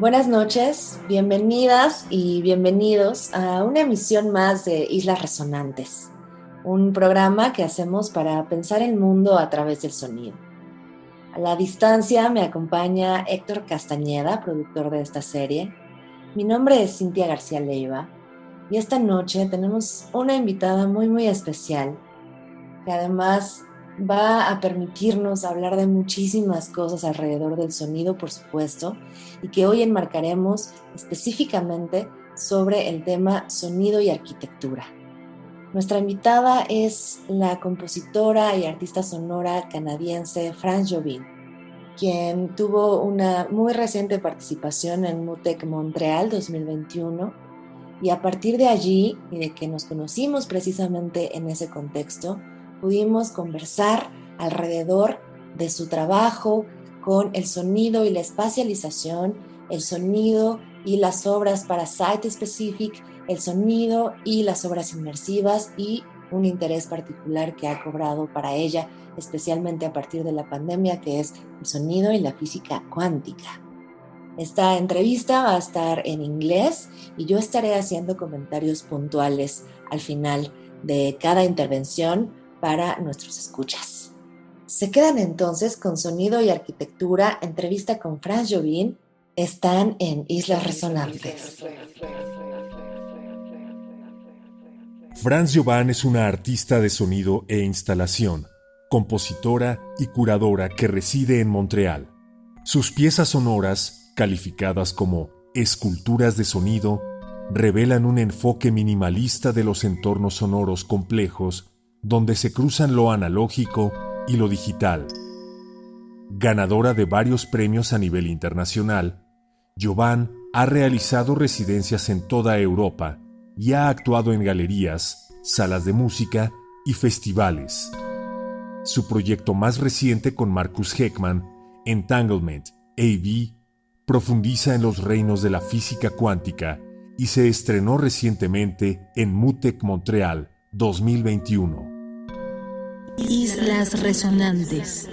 Buenas noches, bienvenidas y bienvenidos a una emisión más de Islas Resonantes, un programa que hacemos para pensar el mundo a través del sonido. A la distancia me acompaña Héctor Castañeda, productor de esta serie. Mi nombre es Cintia García Leiva y esta noche tenemos una invitada muy muy especial que además va a permitirnos hablar de muchísimas cosas alrededor del sonido, por supuesto, y que hoy enmarcaremos específicamente sobre el tema sonido y arquitectura. Nuestra invitada es la compositora y artista sonora canadiense France Jobin, quien tuvo una muy reciente participación en MUTEC Montreal 2021 y a partir de allí y de que nos conocimos precisamente en ese contexto, pudimos conversar alrededor de su trabajo con el sonido y la espacialización, el sonido y las obras para site specific, el sonido y las obras inmersivas y un interés particular que ha cobrado para ella, especialmente a partir de la pandemia, que es el sonido y la física cuántica. Esta entrevista va a estar en inglés y yo estaré haciendo comentarios puntuales al final de cada intervención para nuestros escuchas. Se quedan entonces con Sonido y Arquitectura, entrevista con Franz Jobin, están en Islas Resonantes. Franz Jobin es una artista de sonido e instalación, compositora y curadora que reside en Montreal. Sus piezas sonoras, calificadas como esculturas de sonido, revelan un enfoque minimalista de los entornos sonoros complejos donde se cruzan lo analógico y lo digital. Ganadora de varios premios a nivel internacional, Jovan ha realizado residencias en toda Europa y ha actuado en galerías, salas de música y festivales. Su proyecto más reciente con Marcus Heckman, Entanglement AB, profundiza en los reinos de la física cuántica y se estrenó recientemente en MUTEC Montreal 2021. Islas Resonantes.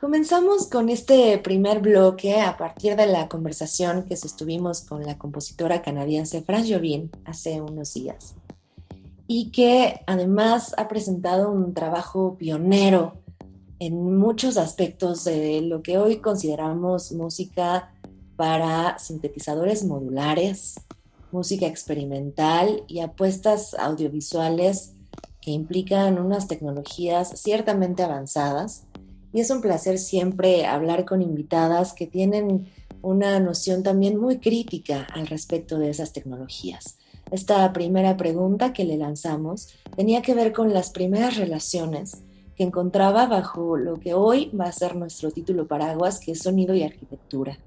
Comenzamos con este primer bloque a partir de la conversación que sostuvimos con la compositora canadiense Fran Jobin hace unos días y que además ha presentado un trabajo pionero en muchos aspectos de lo que hoy consideramos música para sintetizadores modulares, música experimental y apuestas audiovisuales que implican unas tecnologías ciertamente avanzadas. Y es un placer siempre hablar con invitadas que tienen una noción también muy crítica al respecto de esas tecnologías. Esta primera pregunta que le lanzamos tenía que ver con las primeras relaciones que encontraba bajo lo que hoy va a ser nuestro título paraguas, que es sonido y arquitectura.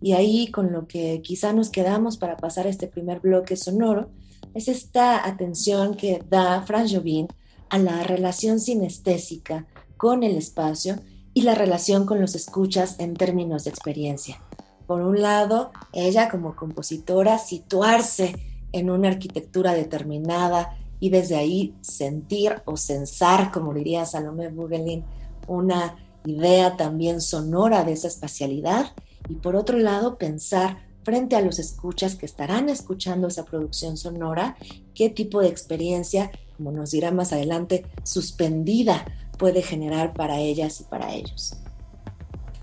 Y ahí con lo que quizá nos quedamos para pasar este primer bloque sonoro es esta atención que da Franz Jobin a la relación sinestésica con el espacio y la relación con los escuchas en términos de experiencia. Por un lado, ella como compositora situarse en una arquitectura determinada y desde ahí sentir o sensar, como diría Salomé Bugelin, una idea también sonora de esa espacialidad y por otro lado pensar frente a los escuchas que estarán escuchando esa producción sonora, qué tipo de experiencia, como nos dirá más adelante, suspendida puede generar para ellas y para ellos.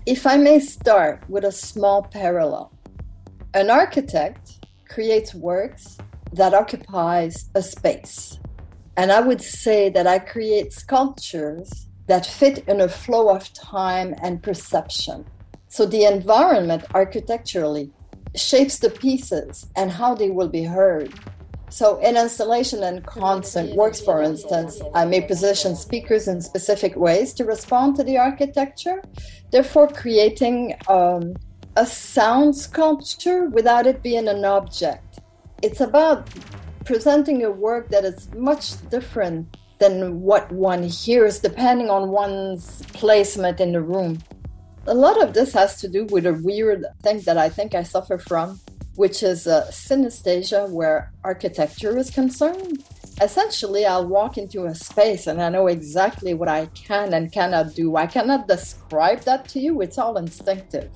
If I may start with a small parallel. An architect creates works that occupies a space. And I would say that I create sculptures that fit in a flow of time and perception. So the environment architecturally shapes the pieces and how they will be heard. So, in installation and concert works, for instance, I may position speakers in specific ways to respond to the architecture, therefore, creating um, a sound sculpture without it being an object. It's about presenting a work that is much different than what one hears, depending on one's placement in the room. A lot of this has to do with a weird thing that I think I suffer from which is a synesthesia where architecture is concerned. Essentially, I'll walk into a space and I know exactly what I can and cannot do. I cannot describe that to you, it's all instinctive.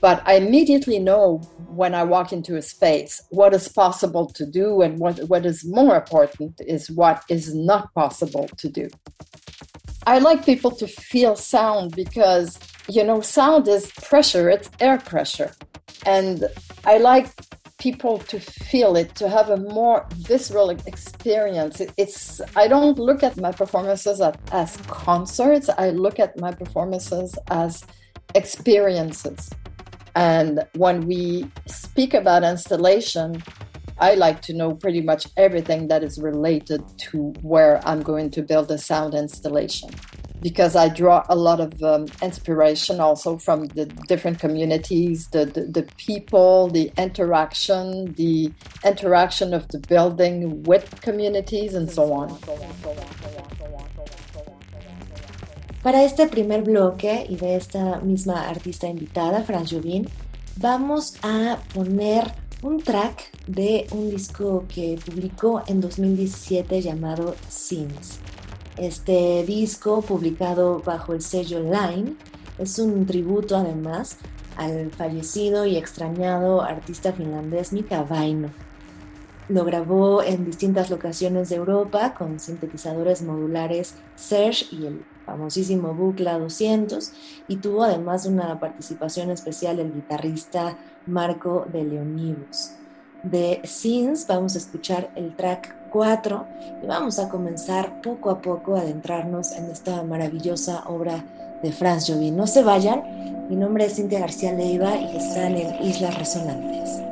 But I immediately know when I walk into a space what is possible to do, and what, what is more important is what is not possible to do. I like people to feel sound because, you know, sound is pressure, it's air pressure. And I like people to feel it, to have a more visceral experience. It, it's I don't look at my performances as, as concerts. I look at my performances as experiences. And when we speak about installation, I like to know pretty much everything that is related to where I'm going to build a sound installation because I draw a lot of um, inspiration also from the different communities, the, the, the, people, the interaction, the interaction of the building with communities, and so on. Para este primer bloque y de esta misma artista invitada, Fran Jubin, vamos a poner un track de un disco que publicó en 2017 llamado Sins. Este disco, publicado bajo el sello Line, es un tributo además al fallecido y extrañado artista finlandés Mika Vaino. Lo grabó en distintas locaciones de Europa con sintetizadores modulares Serge y el famosísimo Bucla 200 y tuvo además una participación especial el guitarrista Marco de Leonibus. De Sins vamos a escuchar el track 4 y vamos a comenzar poco a poco a adentrarnos en esta maravillosa obra de Franz Jobin. No se vayan, mi nombre es Cintia García Leiva y están en Islas Resonantes.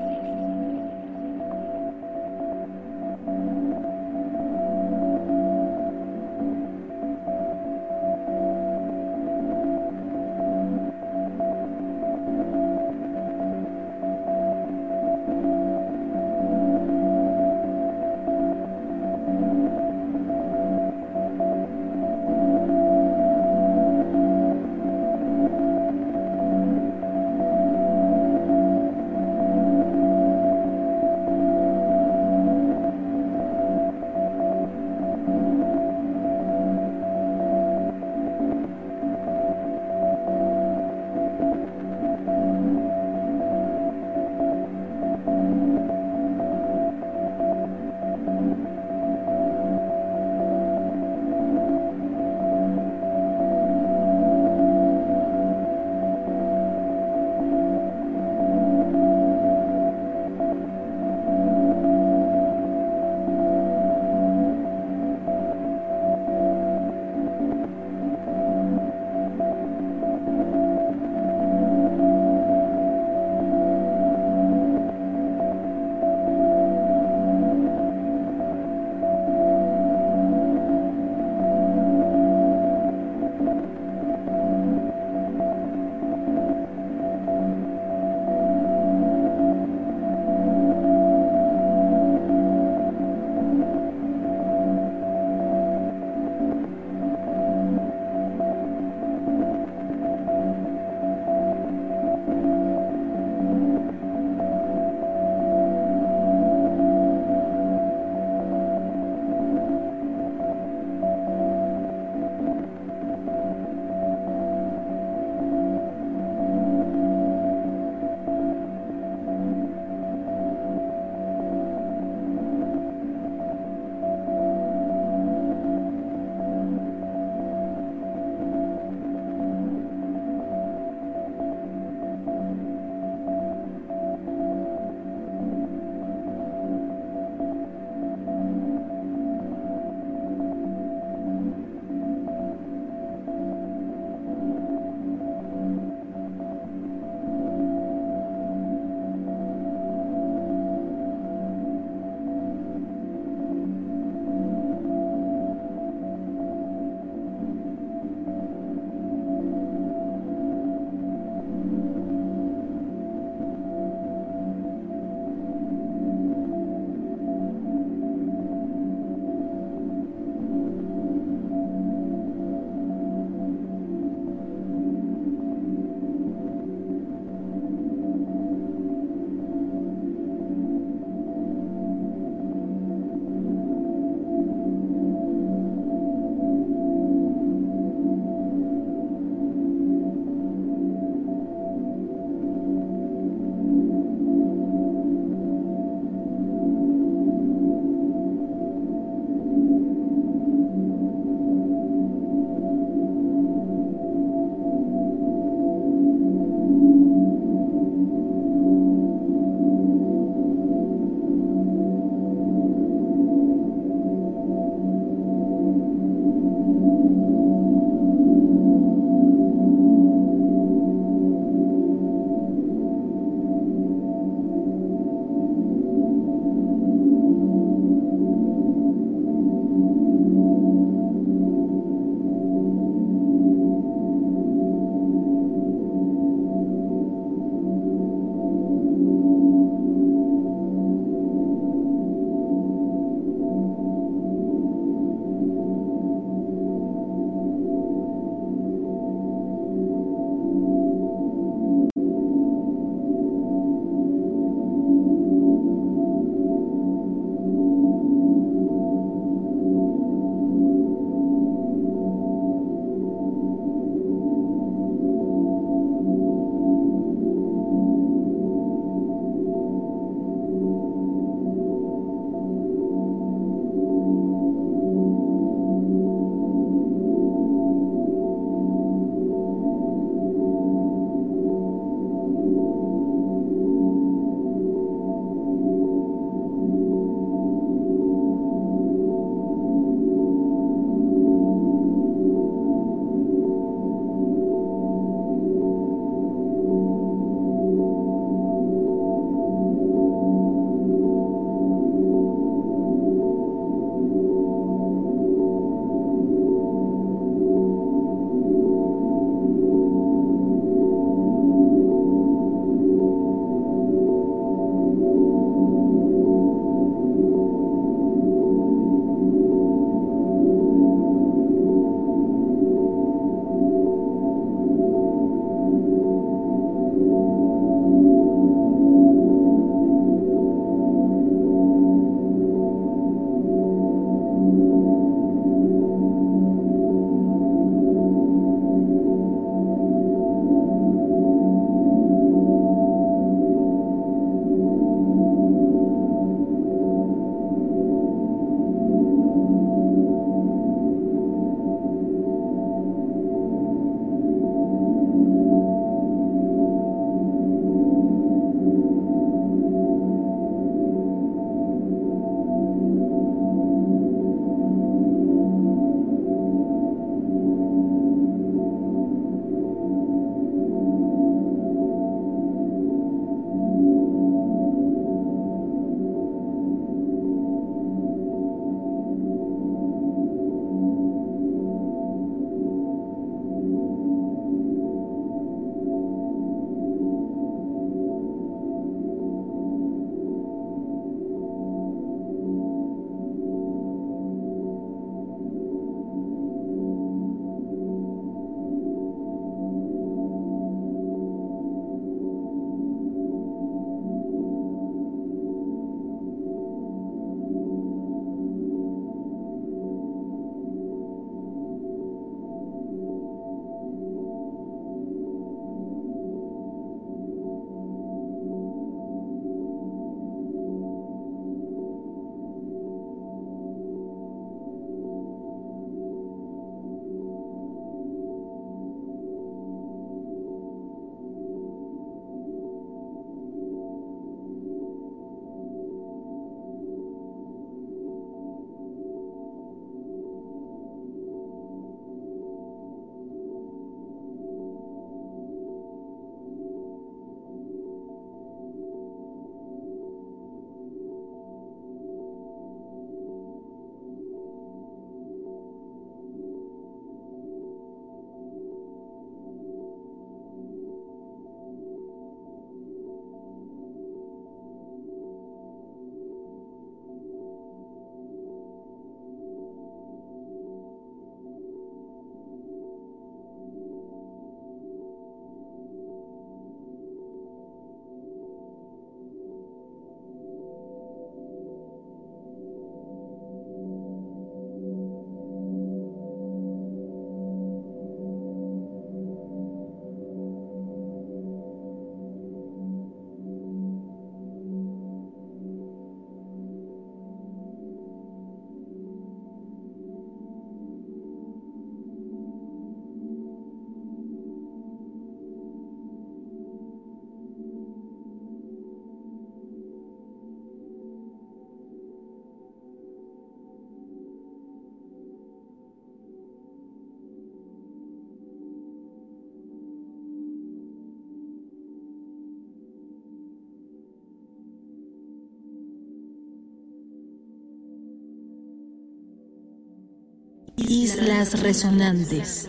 Islas Resonantes.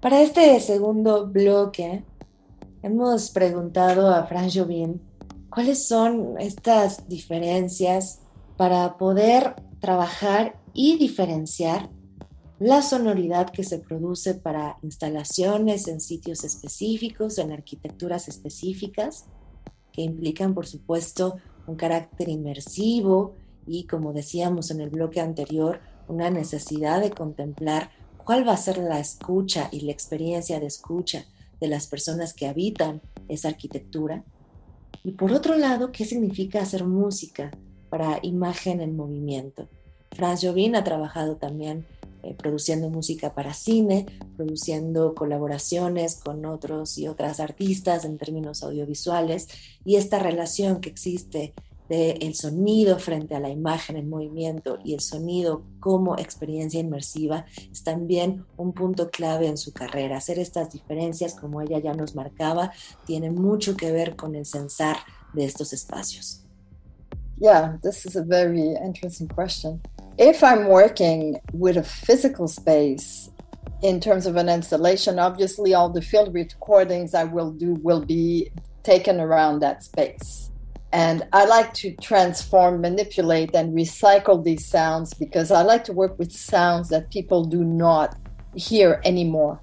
Para este segundo bloque, hemos preguntado a Fran Jobin cuáles son estas diferencias para poder trabajar y diferenciar la sonoridad que se produce para instalaciones en sitios específicos, en arquitecturas específicas, que implican, por supuesto, un carácter inmersivo y, como decíamos en el bloque anterior, una necesidad de contemplar cuál va a ser la escucha y la experiencia de escucha de las personas que habitan esa arquitectura. Y por otro lado, ¿qué significa hacer música para imagen en movimiento? Franz Jobin ha trabajado también eh, produciendo música para cine, produciendo colaboraciones con otros y otras artistas en términos audiovisuales y esta relación que existe del el sonido frente a la imagen en movimiento y el sonido como experiencia inmersiva es también un punto clave en su carrera. Hacer estas diferencias, como ella ya nos marcaba, tiene mucho que ver con el censar de estos espacios. Yeah, this is a very interesting question. If I'm working with a physical space in terms of an installation, obviously all the field recordings I will do will be taken around that space. And I like to transform, manipulate, and recycle these sounds because I like to work with sounds that people do not hear anymore.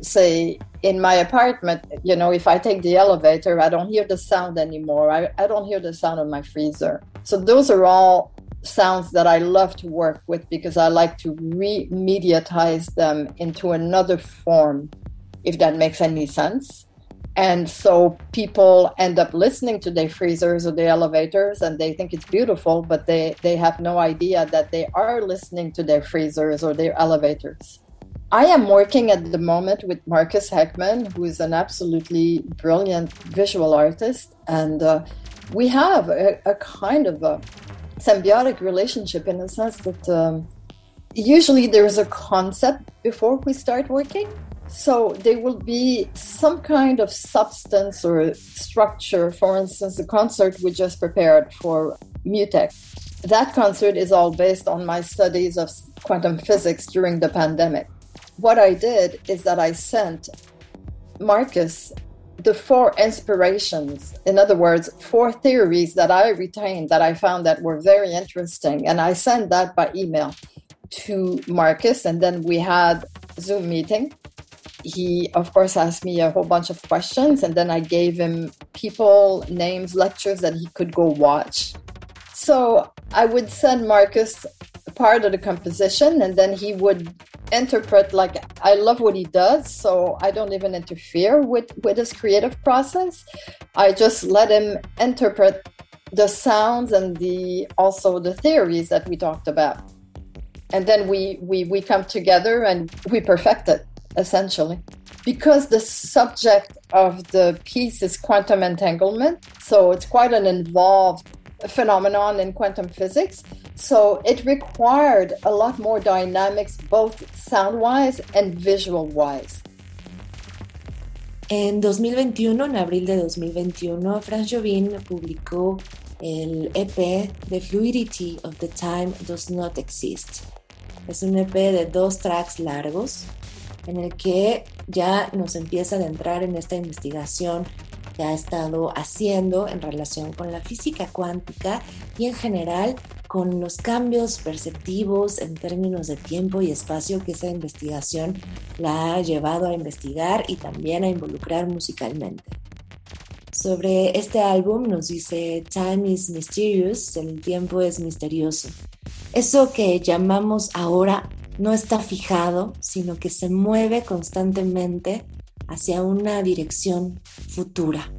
Say, in my apartment, you know, if I take the elevator, I don't hear the sound anymore. I, I don't hear the sound of my freezer. So, those are all sounds that I love to work with because I like to remediatize them into another form, if that makes any sense. And so people end up listening to their freezers or the elevators and they think it's beautiful, but they, they have no idea that they are listening to their freezers or their elevators. I am working at the moment with Marcus Heckman, who is an absolutely brilliant visual artist. And uh, we have a, a kind of a symbiotic relationship in the sense that um, usually there is a concept before we start working. So there will be some kind of substance or structure. For instance, the concert we just prepared for Mutech. That concert is all based on my studies of quantum physics during the pandemic. What I did is that I sent Marcus the four inspirations, in other words, four theories that I retained that I found that were very interesting. And I sent that by email to Marcus, and then we had Zoom meeting. He, of course, asked me a whole bunch of questions, and then I gave him people, names, lectures that he could go watch. So I would send Marcus part of the composition and then he would interpret like i love what he does so i don't even interfere with with his creative process. I just let him interpret the sounds and the also the theories that we talked about. And then we we we come together and we perfect it essentially. Because the subject of the piece is quantum entanglement so it's quite an involved phenomenon in quantum physics. So it required a lot more dynamics, both sound wise and visual wise. En 2021, en abril de 2021, Franz Jobin publicó el EP The Fluidity of the Time Does Not Exist. Es un EP de dos tracks largos en el que ya nos empieza a adentrar en esta investigación que ha estado haciendo en relación con la física cuántica y en general con los cambios perceptivos en términos de tiempo y espacio que esa investigación la ha llevado a investigar y también a involucrar musicalmente. Sobre este álbum nos dice Time is mysterious, el tiempo es misterioso. Eso que llamamos ahora no está fijado, sino que se mueve constantemente hacia una dirección futura.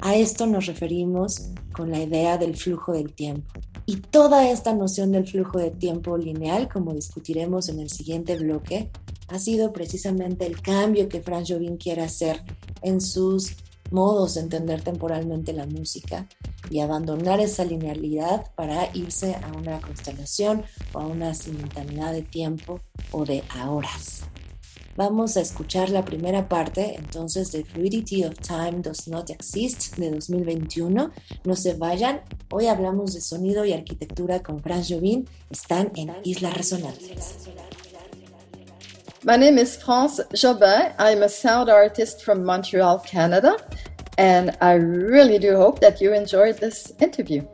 A esto nos referimos con la idea del flujo del tiempo. Y toda esta noción del flujo de tiempo lineal, como discutiremos en el siguiente bloque, ha sido precisamente el cambio que Franz Jobin quiere hacer en sus modos de entender temporalmente la música y abandonar esa linealidad para irse a una constelación o a una simultaneidad de tiempo o de horas. Vamos a escuchar la primera parte entonces de Fluidity of Time Does Not Exist de 2021. No se vayan, hoy hablamos de sonido y arquitectura con Franz Jobin. Están en Islas Resonantes. My name is France Jobin. I'm a sound artist from Montreal, Canada, and I really do hope that you enjoyed this interview.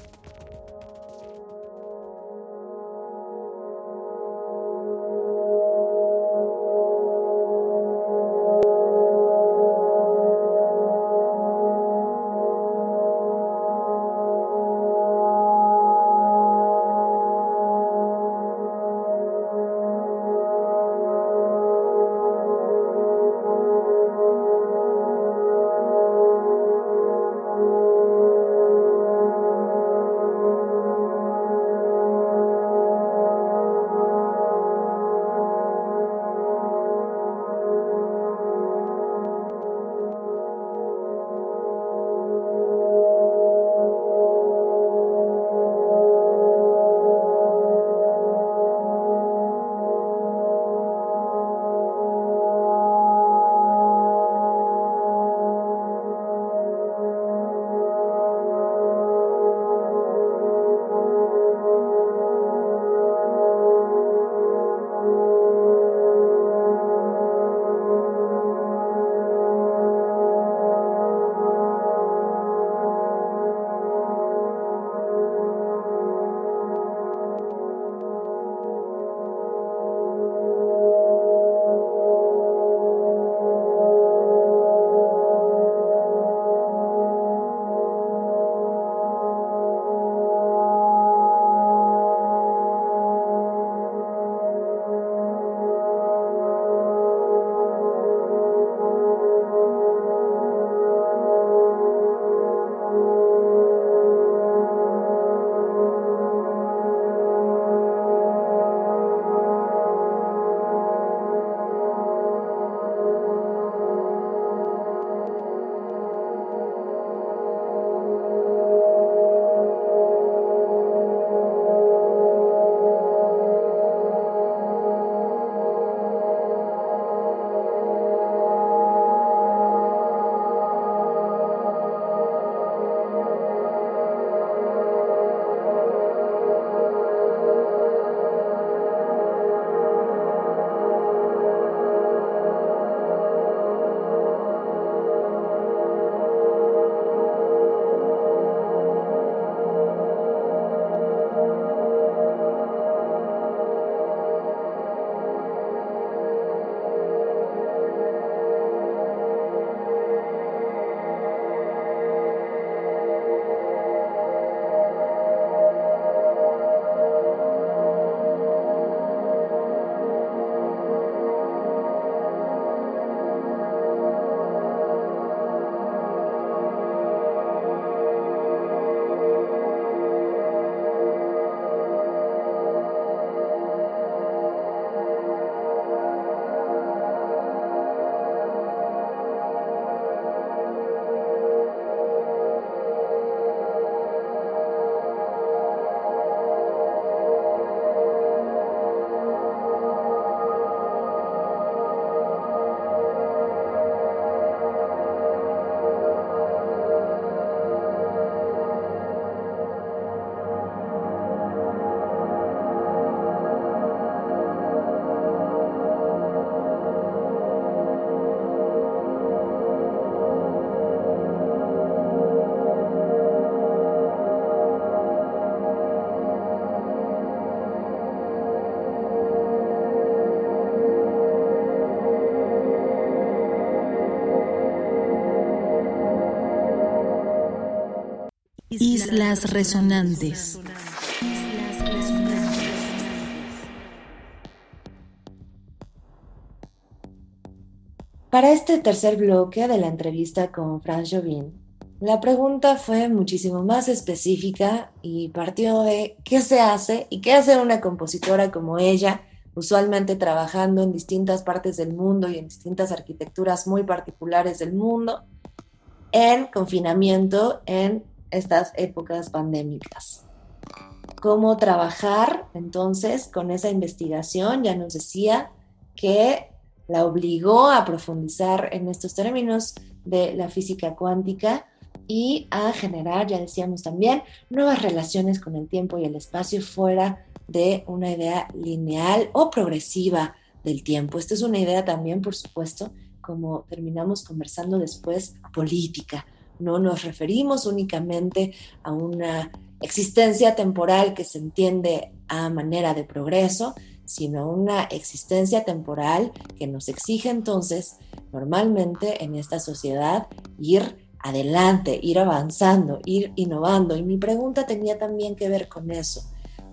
Islas Resonantes. Para este tercer bloque de la entrevista con Franz Jobin, la pregunta fue muchísimo más específica y partió de qué se hace y qué hace una compositora como ella, usualmente trabajando en distintas partes del mundo y en distintas arquitecturas muy particulares del mundo, en confinamiento en estas épocas pandémicas. ¿Cómo trabajar entonces con esa investigación? Ya nos decía que la obligó a profundizar en estos términos de la física cuántica y a generar, ya decíamos también, nuevas relaciones con el tiempo y el espacio fuera de una idea lineal o progresiva del tiempo. Esta es una idea también, por supuesto, como terminamos conversando después, política. No nos referimos únicamente a una existencia temporal que se entiende a manera de progreso, sino una existencia temporal que nos exige entonces normalmente en esta sociedad ir adelante, ir avanzando, ir innovando. Y mi pregunta tenía también que ver con eso.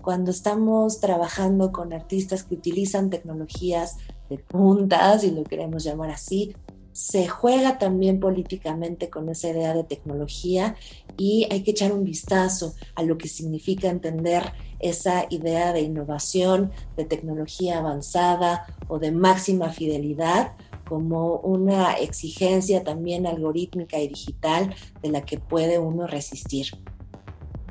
Cuando estamos trabajando con artistas que utilizan tecnologías de puntas, si lo queremos llamar así, se juega también políticamente con esa idea de tecnología y hay que echar un vistazo a lo que significa entender esa idea de innovación, de tecnología avanzada o de máxima fidelidad como una exigencia también algorítmica y digital de la que puede uno resistir.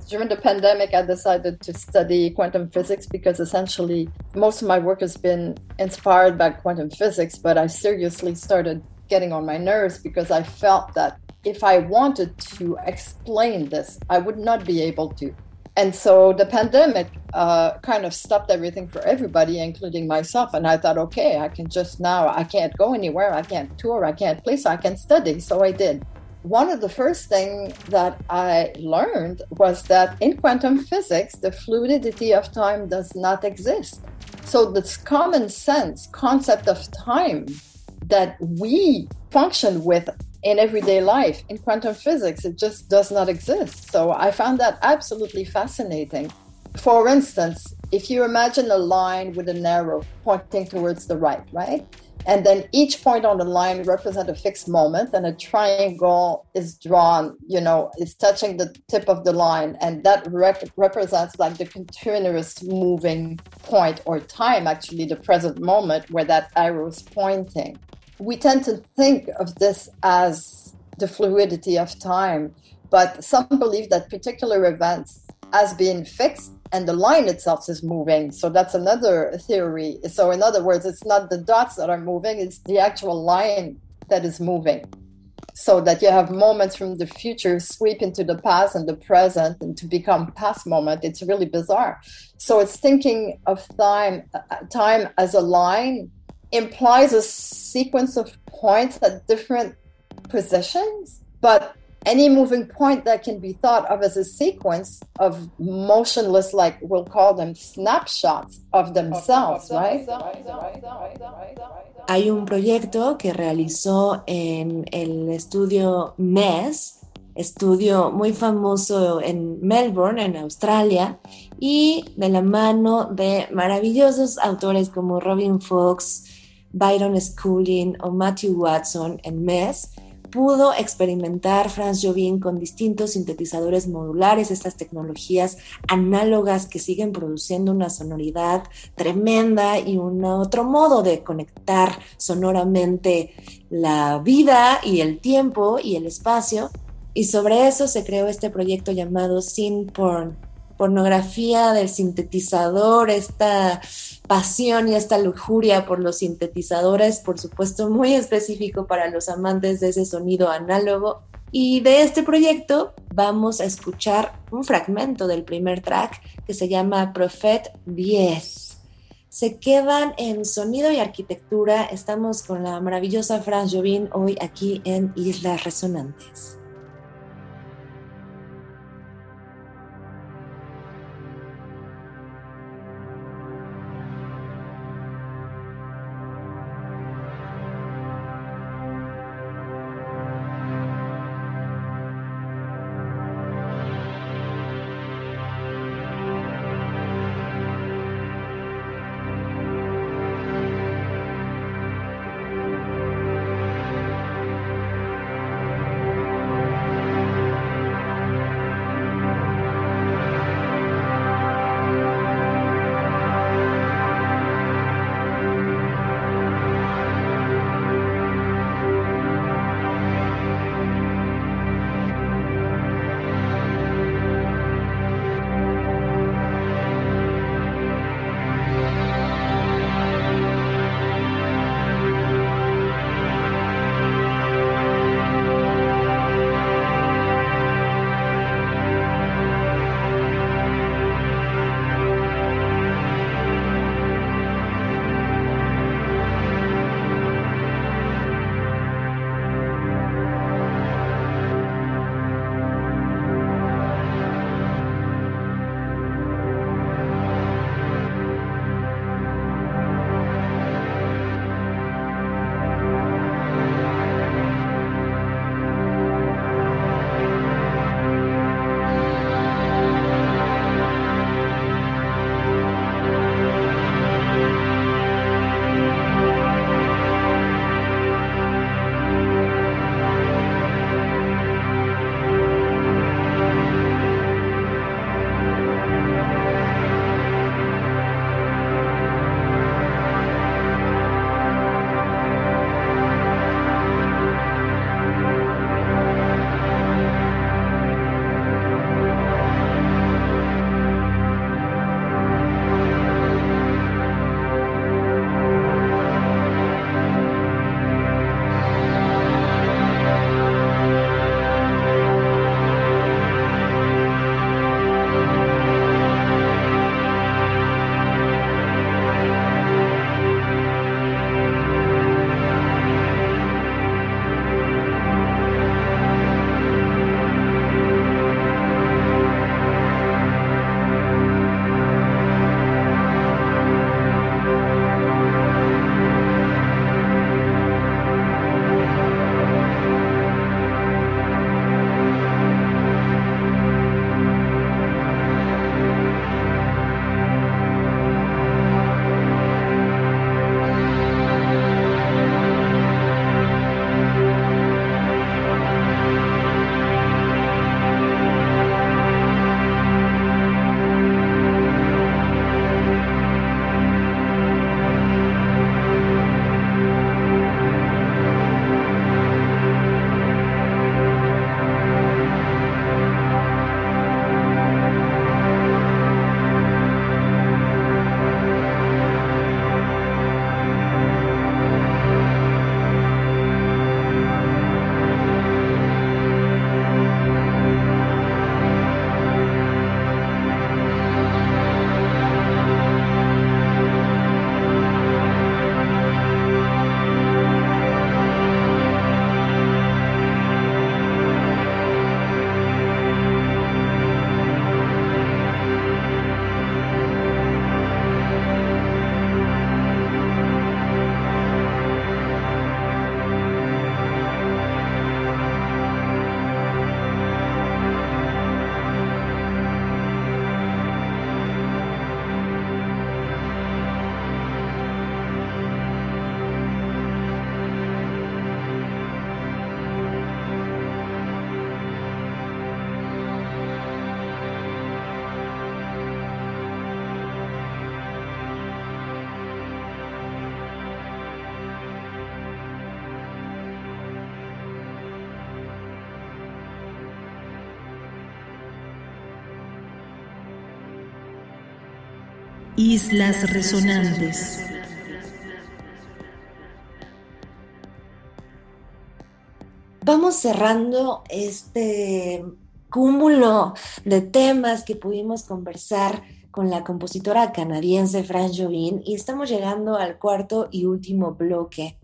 During the pandemic, I decided to study quantum physics because essentially most of my work has been inspired by quantum physics, but I seriously started getting on my nerves because I felt that if I wanted to explain this, I would not be able to. And so the pandemic uh, kind of stopped everything for everybody, including myself. And I thought, okay, I can just now, I can't go anywhere, I can't tour, I can't play, so I can study. So I did. One of the first things that I learned was that in quantum physics, the fluidity of time does not exist. So this common sense concept of time that we function with in everyday life. In quantum physics, it just does not exist. So I found that absolutely fascinating. For instance, if you imagine a line with an arrow pointing towards the right, right? And then each point on the line represents a fixed moment, and a triangle is drawn, you know, it's touching the tip of the line, and that rec- represents like the continuous moving point or time, actually, the present moment where that arrow is pointing. We tend to think of this as the fluidity of time, but some believe that particular events as being fixed and the line itself is moving. So that's another theory. So, in other words, it's not the dots that are moving, it's the actual line that is moving. So that you have moments from the future sweep into the past and the present and to become past moment. It's really bizarre. So it's thinking of time, time as a line implies a sequence of points at different positions, but any moving point that can be thought of as a sequence of motionless, like we'll call them snapshots of themselves, right? Hay un proyecto que realizó en el estudio MES, estudio muy famoso en Melbourne, en Australia, y de la mano de maravillosos autores como Robin Fox, Byron Schooling o Matthew Watson en MES, pudo experimentar Franz Jobin con distintos sintetizadores modulares, estas tecnologías análogas que siguen produciendo una sonoridad tremenda y un otro modo de conectar sonoramente la vida y el tiempo y el espacio. Y sobre eso se creó este proyecto llamado Sin Porn, pornografía del sintetizador, esta pasión y esta lujuria por los sintetizadores, por supuesto muy específico para los amantes de ese sonido análogo. Y de este proyecto vamos a escuchar un fragmento del primer track que se llama Prophet 10. Se quedan en sonido y arquitectura. Estamos con la maravillosa Franz Jovin hoy aquí en Islas Resonantes. Islas Resonantes. Vamos cerrando este cúmulo de temas que pudimos conversar con la compositora canadiense Fran Jobin y estamos llegando al cuarto y último bloque.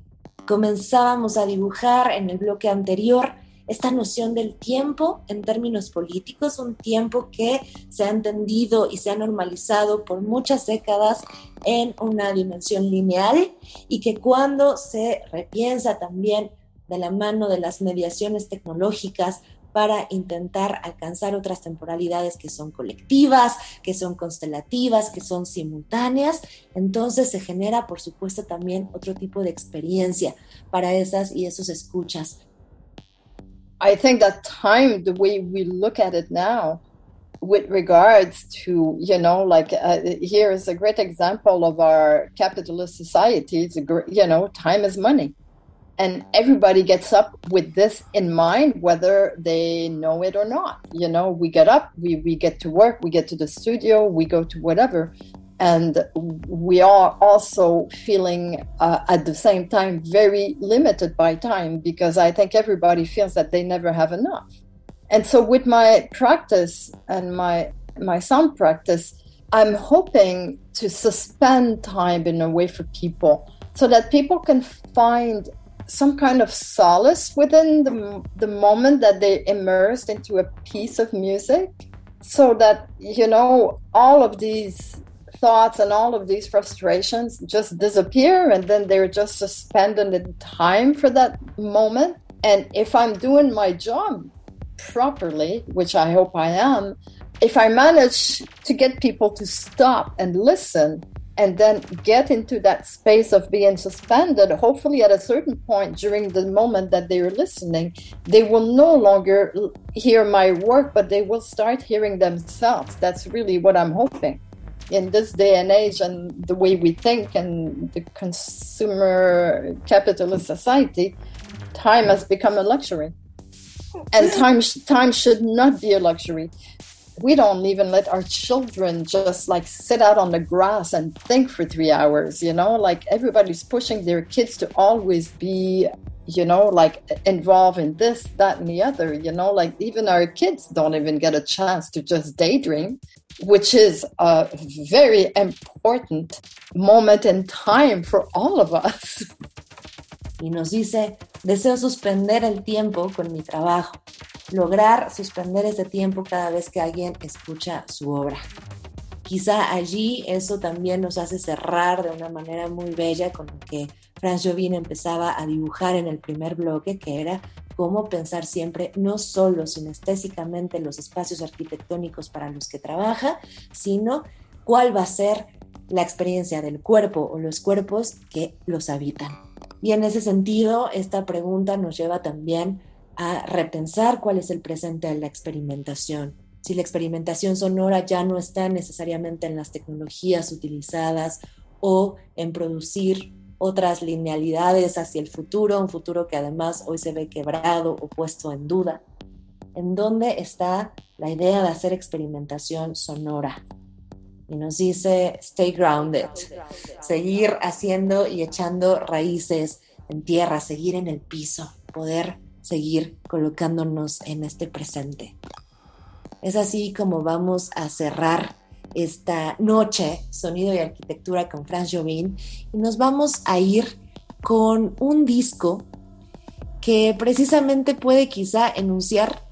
Comenzábamos a dibujar en el bloque anterior esta noción del tiempo en términos políticos, un tiempo que se ha entendido y se ha normalizado por muchas décadas en una dimensión lineal y que cuando se repiensa también de la mano de las mediaciones tecnológicas para intentar alcanzar otras temporalidades que son colectivas, que son constelativas, que son simultáneas. Entonces se genera, por supuesto, también otro tipo de experiencia para esas y esos escuchas. I think that time, the way we look at it now, with regards to, you know, like uh, here is a great example of our capitalist society. It's a, great you know, time is money. And everybody gets up with this in mind whether they know it or not. You know we get up we, we get to work we get to the studio we go to whatever and we are also feeling uh, at the same time very limited by time because i think everybody feels that they never have enough. And so with my practice and my my sound practice i'm hoping to suspend time in a way for people so that people can find some kind of solace within the, the moment that they immersed into a piece of music so that you know all of these thoughts and all of these frustrations just disappear and then they're just suspended in time for that moment and if i'm doing my job properly which i hope i am if i manage to get people to stop and listen and then get into that space of being suspended, hopefully at a certain point during the moment that they're listening, they will no longer hear my work, but they will start hearing themselves. That's really what I'm hoping. In this day and age, and the way we think, and the consumer capitalist society, time has become a luxury. And hmm. time, time should not be a luxury. We don't even let our children just like sit out on the grass and think for three hours you know? Like everybody's pushing their kids to always be you know like involved in this that and the other you know like even our kids don't even get a chance to just daydream which is a very important moment in time for all of us y nos dice deseo suspender el tiempo con mi trabajo lograr suspender ese tiempo cada vez que alguien escucha su obra. Quizá allí eso también nos hace cerrar de una manera muy bella con lo que Franz Jovin empezaba a dibujar en el primer bloque, que era cómo pensar siempre no solo sinestésicamente los espacios arquitectónicos para los que trabaja, sino cuál va a ser la experiencia del cuerpo o los cuerpos que los habitan. Y en ese sentido, esta pregunta nos lleva también a repensar cuál es el presente de la experimentación. Si la experimentación sonora ya no está necesariamente en las tecnologías utilizadas o en producir otras linealidades hacia el futuro, un futuro que además hoy se ve quebrado o puesto en duda. ¿En dónde está la idea de hacer experimentación sonora? Y nos dice, stay grounded, seguir haciendo y echando raíces en tierra, seguir en el piso, poder seguir colocándonos en este presente. Es así como vamos a cerrar esta noche, Sonido y Arquitectura con Franz Jobin, y nos vamos a ir con un disco que precisamente puede quizá enunciar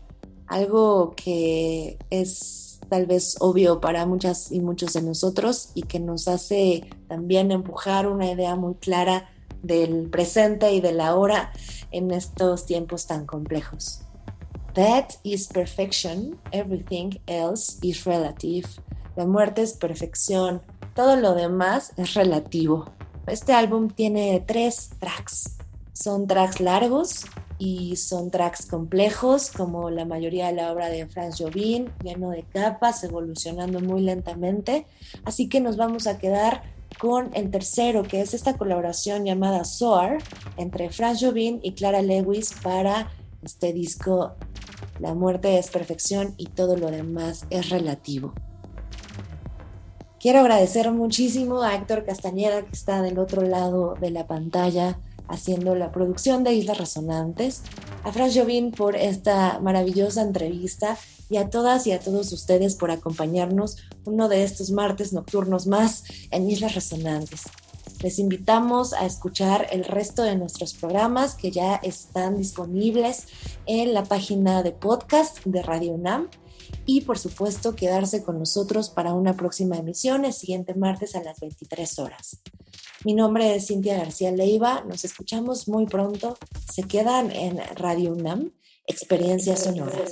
algo que es tal vez obvio para muchas y muchos de nosotros y que nos hace también empujar una idea muy clara del presente y de la hora en estos tiempos tan complejos. That is perfection, everything else is relative. La muerte es perfección, todo lo demás es relativo. Este álbum tiene tres tracks. Son tracks largos y son tracks complejos, como la mayoría de la obra de Franz Jobin, lleno de capas, evolucionando muy lentamente. Así que nos vamos a quedar con el tercero, que es esta colaboración llamada Soar entre Franz Jobin y Clara Lewis para este disco La muerte es perfección y todo lo demás es relativo. Quiero agradecer muchísimo a Héctor Castañeda, que está del otro lado de la pantalla haciendo la producción de Islas Resonantes, a Fran Jovín por esta maravillosa entrevista y a todas y a todos ustedes por acompañarnos uno de estos martes nocturnos más en Islas Resonantes. Les invitamos a escuchar el resto de nuestros programas que ya están disponibles en la página de podcast de Radio UNAM y por supuesto quedarse con nosotros para una próxima emisión el siguiente martes a las 23 horas. Mi nombre es Cintia García Leiva, nos escuchamos muy pronto, se quedan en Radio UNAM, Experiencias Sonoras.